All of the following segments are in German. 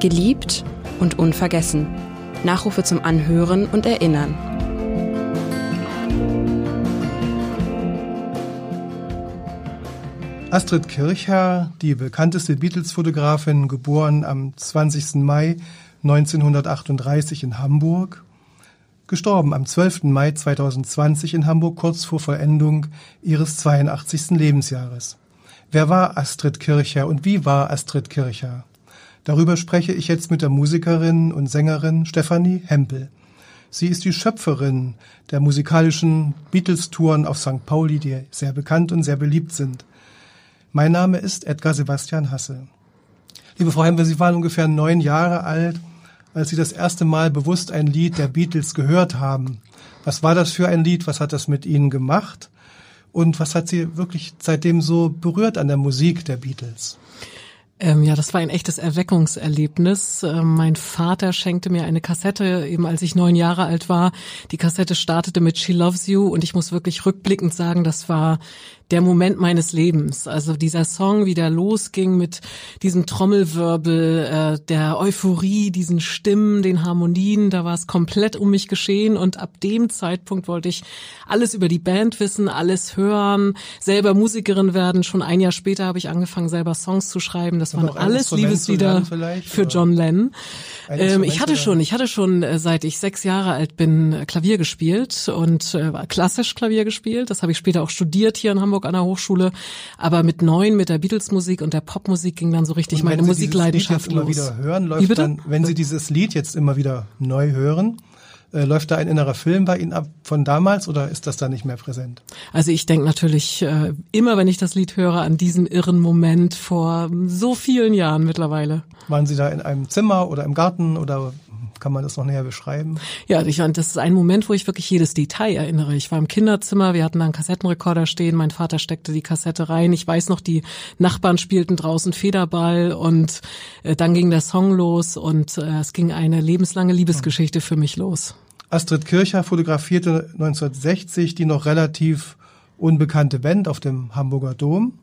Geliebt und unvergessen. Nachrufe zum Anhören und Erinnern. Astrid Kircher, die bekannteste Beatles-Fotografin, geboren am 20. Mai 1938 in Hamburg, gestorben am 12. Mai 2020 in Hamburg kurz vor Vollendung ihres 82. Lebensjahres. Wer war Astrid Kircher und wie war Astrid Kircher? Darüber spreche ich jetzt mit der Musikerin und Sängerin Stefanie Hempel. Sie ist die Schöpferin der musikalischen Beatles-Touren auf St. Pauli, die sehr bekannt und sehr beliebt sind. Mein Name ist Edgar Sebastian Hasse. Liebe Frau Hempel, Sie waren ungefähr neun Jahre alt, als Sie das erste Mal bewusst ein Lied der Beatles gehört haben. Was war das für ein Lied? Was hat das mit Ihnen gemacht? Und was hat Sie wirklich seitdem so berührt an der Musik der Beatles? Ähm, ja, das war ein echtes Erweckungserlebnis. Ähm, mein Vater schenkte mir eine Kassette, eben als ich neun Jahre alt war. Die Kassette startete mit She Loves You und ich muss wirklich rückblickend sagen, das war der Moment meines Lebens. Also dieser Song, wie der losging mit diesem Trommelwirbel, äh, der Euphorie, diesen Stimmen, den Harmonien, da war es komplett um mich geschehen und ab dem Zeitpunkt wollte ich alles über die Band wissen, alles hören, selber Musikerin werden. Schon ein Jahr später habe ich angefangen, selber Songs zu schreiben. Das waren alles Liebeslieder für John Lennon. Ähm, ich hatte schon, ich hatte schon, äh, seit ich sechs Jahre alt bin, Klavier gespielt und äh, klassisch Klavier gespielt. Das habe ich später auch studiert hier in Hamburg an der Hochschule. Aber mit neun, mit der Beatles-Musik und der Popmusik ging dann so richtig meine Musikleidenschaft los. Wenn Sie immer wieder hören, läuft dann, wenn Sie dieses Lied jetzt immer wieder neu hören, äh, läuft da ein innerer Film bei Ihnen ab von damals oder ist das da nicht mehr präsent? Also ich denke natürlich äh, immer, wenn ich das Lied höre, an diesen irren Moment vor so vielen Jahren mittlerweile. Waren Sie da in einem Zimmer oder im Garten oder kann man das noch näher beschreiben? Ja, ich fand, das ist ein Moment, wo ich wirklich jedes Detail erinnere. Ich war im Kinderzimmer, wir hatten da einen Kassettenrekorder stehen, mein Vater steckte die Kassette rein. Ich weiß noch, die Nachbarn spielten draußen Federball und äh, dann ging der Song los und äh, es ging eine lebenslange Liebesgeschichte für mich los. Astrid Kircher fotografierte 1960 die noch relativ unbekannte Band auf dem Hamburger Dom.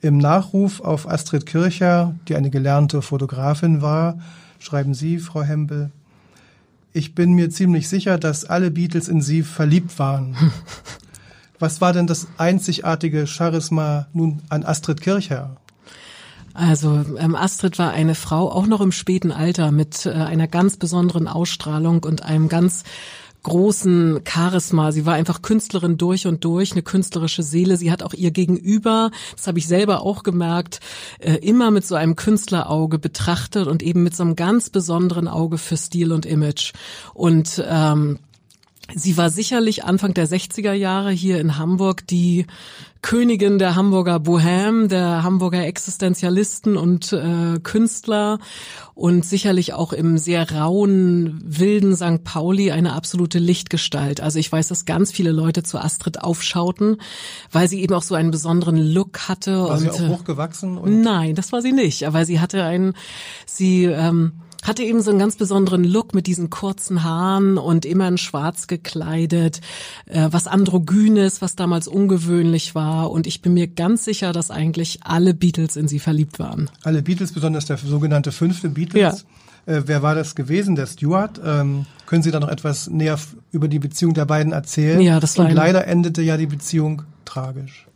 Im Nachruf auf Astrid Kircher, die eine gelernte Fotografin war, schreiben Sie, Frau Hempel, ich bin mir ziemlich sicher, dass alle Beatles in sie verliebt waren. Was war denn das einzigartige Charisma nun an Astrid Kircher? Also ähm, Astrid war eine Frau, auch noch im späten Alter, mit äh, einer ganz besonderen Ausstrahlung und einem ganz großen Charisma. Sie war einfach Künstlerin durch und durch, eine künstlerische Seele. Sie hat auch ihr Gegenüber, das habe ich selber auch gemerkt, äh, immer mit so einem Künstlerauge betrachtet und eben mit so einem ganz besonderen Auge für Stil und Image. Und ähm, Sie war sicherlich Anfang der 60er Jahre hier in Hamburg die Königin der Hamburger Bohème, der Hamburger Existenzialisten und äh, Künstler und sicherlich auch im sehr rauen, wilden St. Pauli eine absolute Lichtgestalt. Also ich weiß, dass ganz viele Leute zu Astrid aufschauten, weil sie eben auch so einen besonderen Look hatte. War und, sie auch äh, hochgewachsen? Oder? Nein, das war sie nicht. Aber sie hatte einen, sie ähm, hatte eben so einen ganz besonderen Look mit diesen kurzen Haaren und immer in schwarz gekleidet, äh, was androgynes, was damals ungewöhnlich war. Und ich bin mir ganz sicher, dass eigentlich alle Beatles in sie verliebt waren. Alle Beatles, besonders der sogenannte fünfte Beatles. Ja. Äh, wer war das gewesen? Der Stuart. Ähm, können Sie da noch etwas näher über die Beziehung der beiden erzählen? Ja, das war Und leider endete ja die Beziehung tragisch.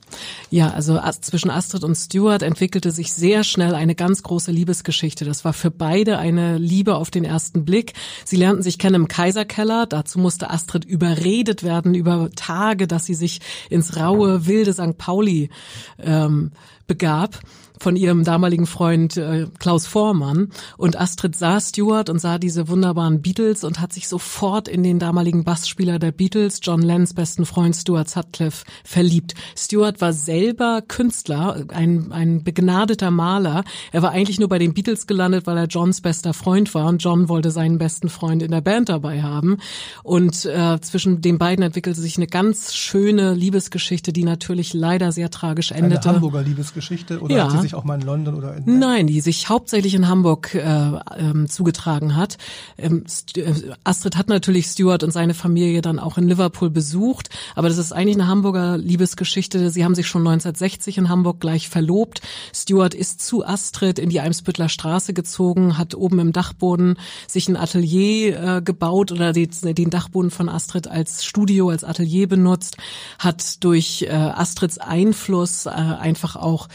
Ja, also zwischen Astrid und Stuart entwickelte sich sehr schnell eine ganz große Liebesgeschichte. Das war für beide eine Liebe auf den ersten Blick. Sie lernten sich kennen im Kaiserkeller. Dazu musste Astrid überredet werden über Tage, dass sie sich ins raue, wilde St. Pauli ähm, begab von ihrem damaligen Freund äh, Klaus Vormann. Und Astrid sah Stewart und sah diese wunderbaren Beatles und hat sich sofort in den damaligen Bassspieler der Beatles, John Lennons besten Freund Stuart Sutcliffe, verliebt. Stewart war selber Künstler, ein, ein begnadeter Maler. Er war eigentlich nur bei den Beatles gelandet, weil er Johns bester Freund war und John wollte seinen besten Freund in der Band dabei haben. Und äh, zwischen den beiden entwickelte sich eine ganz schöne Liebesgeschichte, die natürlich leider sehr tragisch endete. Eine Hamburger Liebesgeschichte oder ja, sich auch mal in London oder in Nein, die sich hauptsächlich in Hamburg äh, ähm, zugetragen hat. Ähm, äh, Astrid hat natürlich Stuart und seine Familie dann auch in Liverpool besucht, aber das ist eigentlich eine Hamburger Liebesgeschichte. Sie haben sich schon 1960 in Hamburg gleich verlobt. Stuart ist zu Astrid in die Eimsbüttler Straße gezogen, hat oben im Dachboden sich ein Atelier äh, gebaut oder die, den Dachboden von Astrid als Studio, als Atelier benutzt, hat durch äh, Astrids Einfluss äh, einfach auch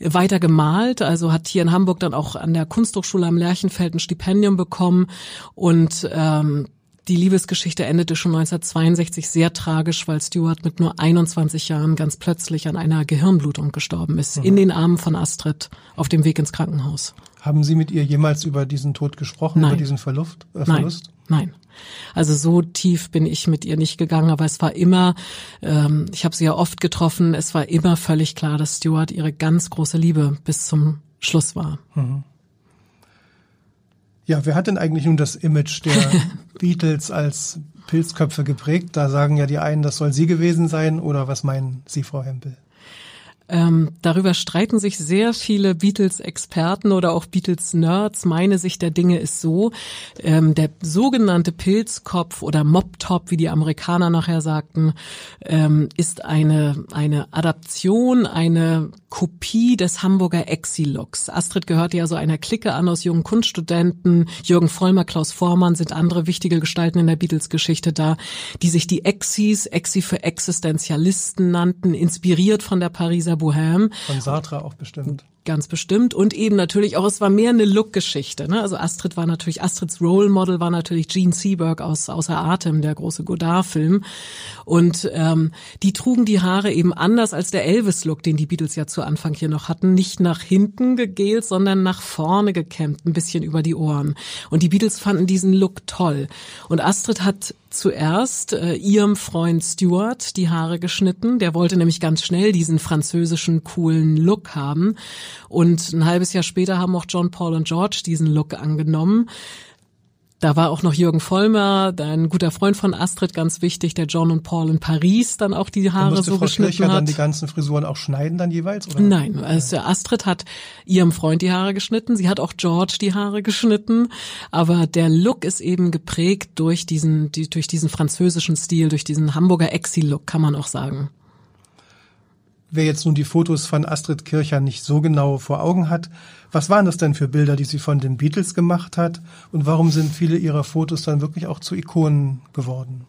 weiter gemalt, also hat hier in Hamburg dann auch an der Kunsthochschule am Lerchenfeld ein Stipendium bekommen und ähm, die Liebesgeschichte endete schon 1962 sehr tragisch, weil Stuart mit nur 21 Jahren ganz plötzlich an einer Gehirnblutung gestorben ist, mhm. in den Armen von Astrid auf dem Weg ins Krankenhaus. Haben Sie mit ihr jemals über diesen Tod gesprochen, Nein. über diesen Verlust? Äh, Verlust? Nein. Nein. Also so tief bin ich mit ihr nicht gegangen, aber es war immer, ähm, ich habe sie ja oft getroffen, es war immer völlig klar, dass Stuart ihre ganz große Liebe bis zum Schluss war. Mhm. Ja, wer hat denn eigentlich nun das Image der Beatles als Pilzköpfe geprägt? Da sagen ja die einen, das soll sie gewesen sein, oder was meinen Sie, Frau Hempel? Ähm, darüber streiten sich sehr viele Beatles-Experten oder auch Beatles-Nerds. Meine Sicht der Dinge ist so, ähm, der sogenannte Pilzkopf oder Mop-Top, wie die Amerikaner nachher sagten, ähm, ist eine, eine Adaption, eine Kopie des Hamburger Exi-Looks. Astrid gehört ja so einer Clique an aus jungen Kunststudenten. Jürgen Vollmer, Klaus Vormann sind andere wichtige Gestalten in der Beatles-Geschichte da, die sich die Exis, Exi für Existenzialisten nannten, inspiriert von der Pariser Bohème. Von Sartre auch bestimmt. Ganz bestimmt. Und eben natürlich auch, es war mehr eine Look-Geschichte. Ne? Also Astrid war natürlich, Astrids Role Model war natürlich Gene Seberg aus Außer Atem, der große Godard-Film. Und ähm, die trugen die Haare eben anders als der Elvis-Look, den die Beatles ja zu Anfang hier noch hatten. Nicht nach hinten gegelt, sondern nach vorne gekämmt, ein bisschen über die Ohren. Und die Beatles fanden diesen Look toll. Und Astrid hat zuerst äh, ihrem Freund Stuart die Haare geschnitten. Der wollte nämlich ganz schnell diesen französischen coolen Look haben. Und ein halbes Jahr später haben auch John Paul und George diesen Look angenommen. Da war auch noch Jürgen Vollmer, ein guter Freund von Astrid, ganz wichtig, der John und Paul in Paris dann auch die Haare so Frau geschnitten Kircher hat. dann die ganzen Frisuren auch schneiden dann jeweils? Oder? Nein, also Astrid hat ihrem Freund die Haare geschnitten, sie hat auch George die Haare geschnitten, aber der Look ist eben geprägt durch diesen, die, durch diesen französischen Stil, durch diesen Hamburger Exi-Look, kann man auch sagen. Wer jetzt nun die Fotos von Astrid Kircher nicht so genau vor Augen hat, was waren das denn für Bilder, die sie von den Beatles gemacht hat und warum sind viele ihrer Fotos dann wirklich auch zu Ikonen geworden?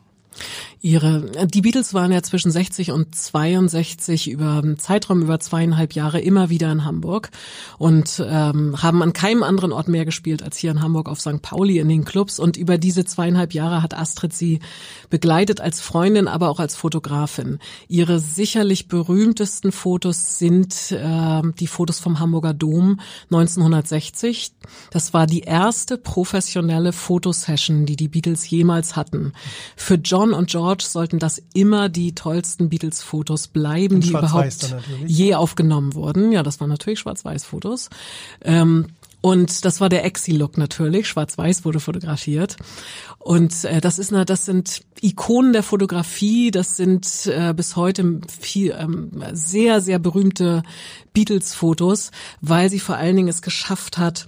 Ihre, die Beatles waren ja zwischen 60 und 62 über einen Zeitraum über zweieinhalb Jahre immer wieder in Hamburg und ähm, haben an keinem anderen Ort mehr gespielt als hier in Hamburg auf St. Pauli in den Clubs. Und über diese zweieinhalb Jahre hat Astrid sie begleitet als Freundin, aber auch als Fotografin. Ihre sicherlich berühmtesten Fotos sind äh, die Fotos vom Hamburger Dom 1960. Das war die erste professionelle Fotosession, die die Beatles jemals hatten. Für John und George sollten das immer die tollsten Beatles-Fotos bleiben, die überhaupt je aufgenommen wurden. Ja, das waren natürlich Schwarz-Weiß-Fotos. Ähm, und das war der Exi-Look natürlich. Schwarz-Weiß wurde fotografiert. Und äh, das ist, na, das sind Ikonen der Fotografie. Das sind äh, bis heute viel, ähm, sehr, sehr berühmte Beatles-Fotos, weil sie vor allen Dingen es geschafft hat,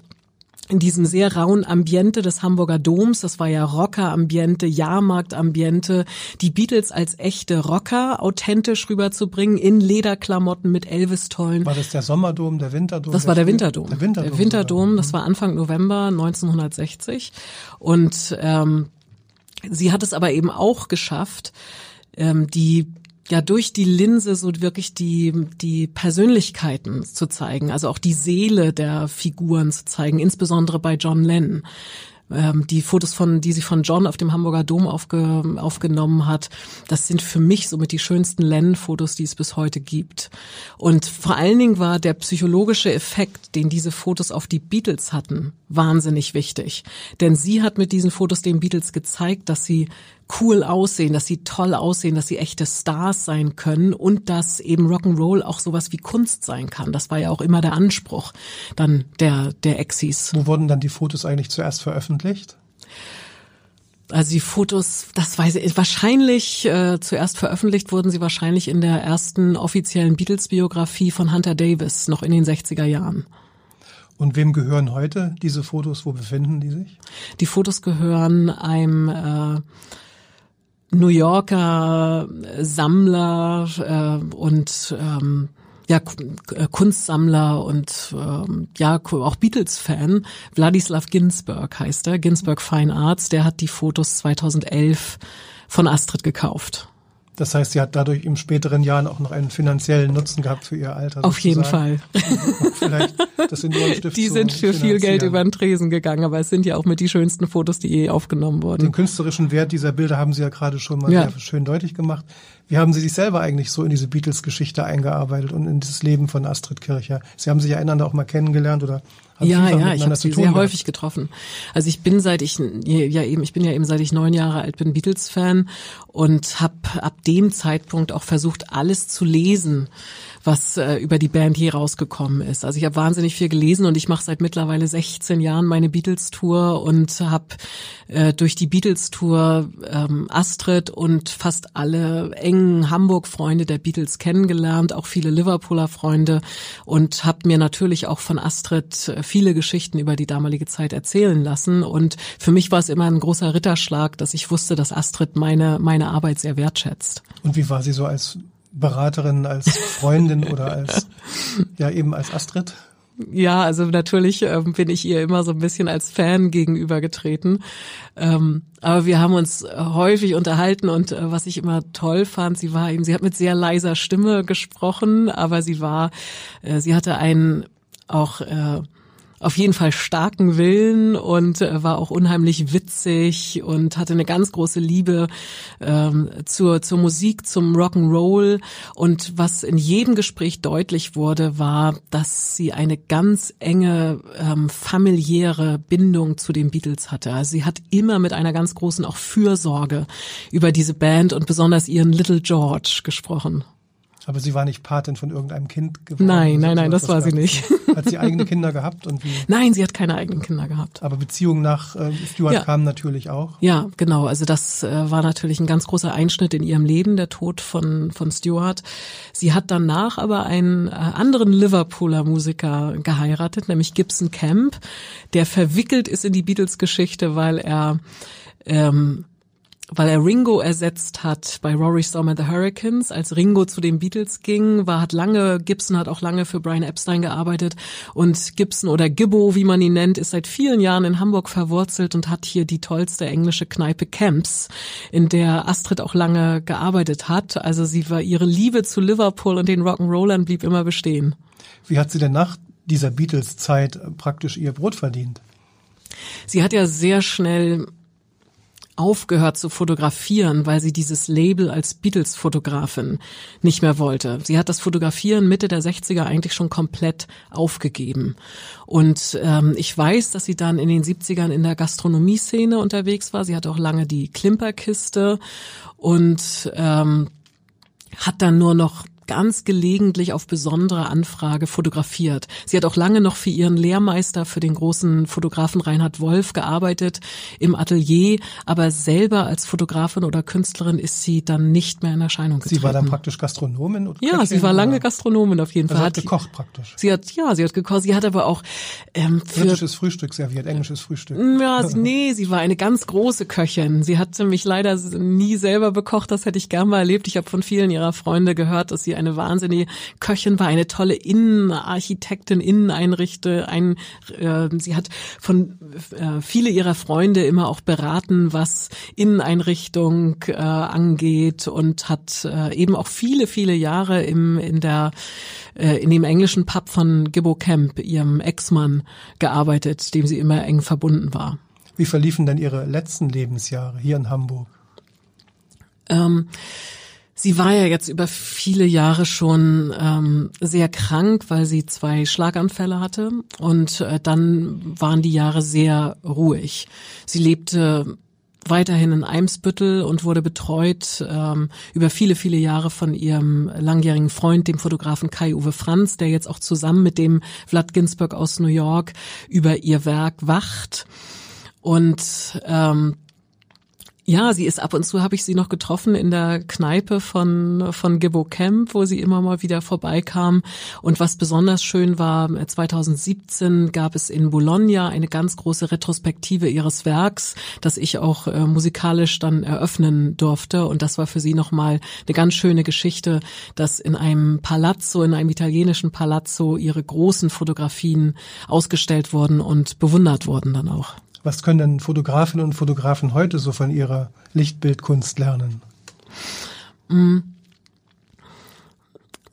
in diesem sehr rauen Ambiente des Hamburger Doms, das war ja Rocker-Ambiente, Jahrmarkt-Ambiente, die Beatles als echte Rocker authentisch rüberzubringen, in Lederklamotten mit Elvis-Tollen. War das der Sommerdom, der Winterdom? Das war der Winterdom. Der Winterdom, der Winterdom das war Anfang November 1960. Und ähm, sie hat es aber eben auch geschafft, ähm, die ja durch die Linse so wirklich die die Persönlichkeiten zu zeigen, also auch die Seele der Figuren zu zeigen, insbesondere bei John Lennon. Ähm, die Fotos von, die sie von John auf dem Hamburger Dom aufge, aufgenommen hat, das sind für mich somit die schönsten Lennon-Fotos, die es bis heute gibt. Und vor allen Dingen war der psychologische Effekt, den diese Fotos auf die Beatles hatten, wahnsinnig wichtig. Denn sie hat mit diesen Fotos den Beatles gezeigt, dass sie cool aussehen, dass sie toll aussehen, dass sie echte Stars sein können und dass eben Rock'n'Roll auch sowas wie Kunst sein kann. Das war ja auch immer der Anspruch dann der, der Exis. Wo wurden dann die Fotos eigentlich zuerst veröffentlicht? Also die Fotos, das weiß ich, wahrscheinlich äh, zuerst veröffentlicht wurden sie wahrscheinlich in der ersten offiziellen Beatles-Biografie von Hunter Davis, noch in den 60er Jahren. Und wem gehören heute diese Fotos? Wo befinden die sich? Die Fotos gehören einem äh, New Yorker Sammler äh, und ähm, ja, äh, Kunstsammler und ähm, ja auch Beatles-Fan. Wladislav Ginsberg heißt er, Ginsberg Fine Arts. Der hat die Fotos 2011 von Astrid gekauft. Das heißt, sie hat dadurch im späteren Jahren auch noch einen finanziellen Nutzen gehabt für ihr Alter. Auf jeden Fall. Vielleicht das Seniorenstift Die sind für viel Geld über den Tresen gegangen, aber es sind ja auch mit die schönsten Fotos, die je aufgenommen wurden. Den künstlerischen Wert dieser Bilder haben Sie ja gerade schon mal ja. sehr schön deutlich gemacht. Wie haben Sie sich selber eigentlich so in diese Beatles-Geschichte eingearbeitet und in dieses Leben von Astrid Kircher? Sie haben sich ja einander auch mal kennengelernt oder haben ja, ja, ich habe sie sehr gehabt? häufig getroffen. Also ich bin seit ich ja eben, ich bin ja eben seit ich neun Jahre alt bin Beatles-Fan und habe ab dem Zeitpunkt auch versucht alles zu lesen was äh, über die Band je rausgekommen ist. Also ich habe wahnsinnig viel gelesen und ich mache seit mittlerweile 16 Jahren meine Beatles-Tour und habe äh, durch die Beatles-Tour ähm, Astrid und fast alle engen Hamburg-Freunde der Beatles kennengelernt, auch viele Liverpooler Freunde und habe mir natürlich auch von Astrid äh, viele Geschichten über die damalige Zeit erzählen lassen. Und für mich war es immer ein großer Ritterschlag, dass ich wusste, dass Astrid meine, meine Arbeit sehr wertschätzt. Und wie war sie so als Beraterin, als Freundin oder als, ja eben als Astrid? Ja, also natürlich ähm, bin ich ihr immer so ein bisschen als Fan gegenübergetreten. Ähm, aber wir haben uns häufig unterhalten und äh, was ich immer toll fand, sie war eben, sie hat mit sehr leiser Stimme gesprochen, aber sie war, äh, sie hatte einen auch äh, auf jeden Fall starken Willen und äh, war auch unheimlich witzig und hatte eine ganz große Liebe ähm, zur, zur Musik, zum Rock'n'Roll. Und was in jedem Gespräch deutlich wurde, war, dass sie eine ganz enge ähm, familiäre Bindung zu den Beatles hatte. Also sie hat immer mit einer ganz großen auch Fürsorge über diese Band und besonders ihren Little George gesprochen. Aber sie war nicht Patin von irgendeinem Kind geworden? Nein, nein, nein, das war sie nicht. Hat sie eigene Kinder gehabt und wie? Nein, sie hat keine eigenen Kinder gehabt. Aber Beziehungen nach äh, Stuart ja. kamen natürlich auch. Ja, genau. Also das äh, war natürlich ein ganz großer Einschnitt in ihrem Leben, der Tod von von Stuart. Sie hat danach aber einen äh, anderen Liverpooler Musiker geheiratet, nämlich Gibson Camp, der verwickelt ist in die Beatles-Geschichte, weil er ähm, weil er Ringo ersetzt hat bei Rory Storm and the Hurricanes. Als Ringo zu den Beatles ging, war hat lange, Gibson hat auch lange für Brian Epstein gearbeitet und Gibson oder Gibbo, wie man ihn nennt, ist seit vielen Jahren in Hamburg verwurzelt und hat hier die tollste englische Kneipe Camps, in der Astrid auch lange gearbeitet hat. Also sie war, ihre Liebe zu Liverpool und den Rock'n'Rollern blieb immer bestehen. Wie hat sie denn nach dieser Beatles-Zeit praktisch ihr Brot verdient? Sie hat ja sehr schnell aufgehört zu fotografieren, weil sie dieses Label als Beatles-Fotografin nicht mehr wollte. Sie hat das Fotografieren Mitte der 60er eigentlich schon komplett aufgegeben. Und ähm, ich weiß, dass sie dann in den 70ern in der Gastronomie-Szene unterwegs war. Sie hatte auch lange die Klimperkiste und ähm, hat dann nur noch ganz gelegentlich auf besondere Anfrage fotografiert. Sie hat auch lange noch für ihren Lehrmeister, für den großen Fotografen Reinhard Wolf gearbeitet im Atelier, aber selber als Fotografin oder Künstlerin ist sie dann nicht mehr in Erscheinung getreten. Sie war dann praktisch Gastronomin? Oder ja, sie war lange Gastronomin auf jeden also Fall. Hat gekocht praktisch. Sie hat, ja, sie hat gekocht. Sie hat aber auch ähm, für, britisches Frühstück serviert, englisches Frühstück. Ja, sie, nee, sie war eine ganz große Köchin. Sie hatte mich leider nie selber bekocht. Das hätte ich gern mal erlebt. Ich habe von vielen ihrer Freunde gehört, dass sie eine wahnsinnige Köchin war, eine tolle Innenarchitektin, Inneneinrichte. Ein, äh, sie hat von äh, viele ihrer Freunde immer auch beraten, was Inneneinrichtung äh, angeht und hat äh, eben auch viele, viele Jahre im, in der äh, in dem englischen Pub von Gibbo Camp, ihrem Ex-Mann, gearbeitet, dem sie immer eng verbunden war. Wie verliefen denn Ihre letzten Lebensjahre hier in Hamburg? Ähm, Sie war ja jetzt über viele Jahre schon ähm, sehr krank, weil sie zwei Schlaganfälle hatte und äh, dann waren die Jahre sehr ruhig. Sie lebte weiterhin in Eimsbüttel und wurde betreut ähm, über viele, viele Jahre von ihrem langjährigen Freund, dem Fotografen Kai-Uwe Franz, der jetzt auch zusammen mit dem Vlad Ginsburg aus New York über ihr Werk wacht. Und ähm, Ja, sie ist ab und zu habe ich sie noch getroffen in der Kneipe von von Gibbo Camp, wo sie immer mal wieder vorbeikam. Und was besonders schön war, 2017 gab es in Bologna eine ganz große Retrospektive ihres Werks, das ich auch äh, musikalisch dann eröffnen durfte. Und das war für sie nochmal eine ganz schöne Geschichte, dass in einem Palazzo, in einem italienischen Palazzo ihre großen Fotografien ausgestellt wurden und bewundert wurden dann auch. Was können denn Fotografinnen und Fotografen heute so von ihrer Lichtbildkunst lernen? Mm.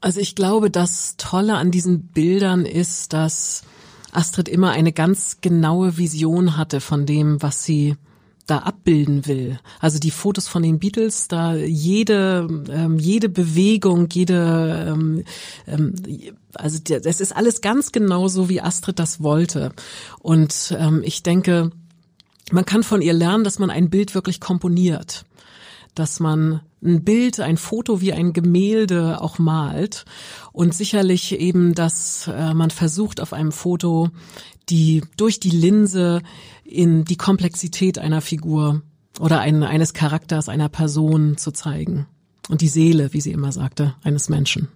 Also ich glaube, das Tolle an diesen Bildern ist, dass Astrid immer eine ganz genaue Vision hatte von dem, was sie da abbilden will. Also die Fotos von den Beatles, da jede ähm, jede Bewegung, jede ähm, ähm, also das ist alles ganz genau so, wie Astrid das wollte. Und ähm, ich denke, man kann von ihr lernen, dass man ein Bild wirklich komponiert, dass man ein Bild, ein Foto wie ein Gemälde auch malt. Und sicherlich eben, dass äh, man versucht auf einem Foto die durch die Linse in die Komplexität einer Figur oder ein, eines Charakters einer Person zu zeigen. Und die Seele, wie sie immer sagte, eines Menschen.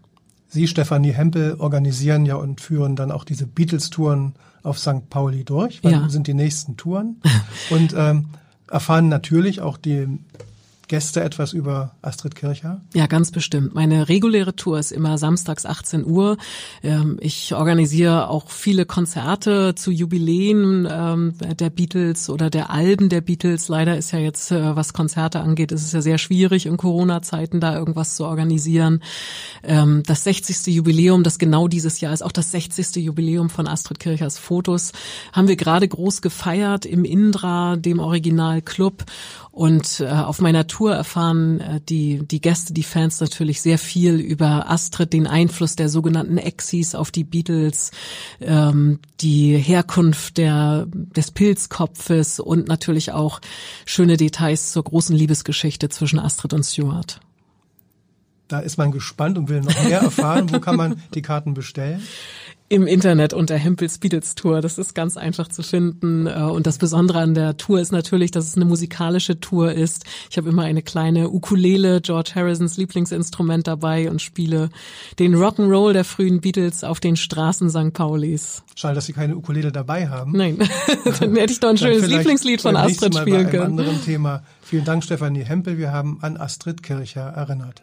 Sie, Stefanie Hempel, organisieren ja und führen dann auch diese Beatles-Touren auf St. Pauli durch. Wann ja. sind die nächsten Touren? und ähm, erfahren natürlich auch die Gäste etwas über Astrid Kircher? Ja, ganz bestimmt. Meine reguläre Tour ist immer samstags 18 Uhr. Ähm, ich organisiere auch viele Konzerte zu Jubiläen ähm, der Beatles oder der Alben der Beatles. Leider ist ja jetzt, äh, was Konzerte angeht, ist es ja sehr schwierig in Corona-Zeiten da irgendwas zu organisieren. Ähm, das 60. Jubiläum, das genau dieses Jahr ist, auch das 60. Jubiläum von Astrid Kirchers Fotos, haben wir gerade groß gefeiert im Indra, dem Original Club. Und äh, auf meiner Tour erfahren äh, die, die Gäste, die Fans natürlich sehr viel über Astrid, den Einfluss der sogenannten Exis auf die Beatles, ähm, die Herkunft der, des Pilzkopfes und natürlich auch schöne Details zur großen Liebesgeschichte zwischen Astrid und Stuart. Da ist man gespannt und will noch mehr erfahren. Wo kann man die Karten bestellen? im Internet unter Hempels Beatles Tour. Das ist ganz einfach zu finden. Äh, und das Besondere an der Tour ist natürlich, dass es eine musikalische Tour ist. Ich habe immer eine kleine Ukulele, George Harrisons Lieblingsinstrument dabei und spiele den Rock'n'Roll der frühen Beatles auf den Straßen St. Paulis. Schade, dass Sie keine Ukulele dabei haben. Nein, dann hätte ich doch ein schönes Lieblingslied von Astrid spielen können. Bei einem anderen Thema. Vielen Dank, Stefanie Hempel. Wir haben an Astrid Kircher erinnert.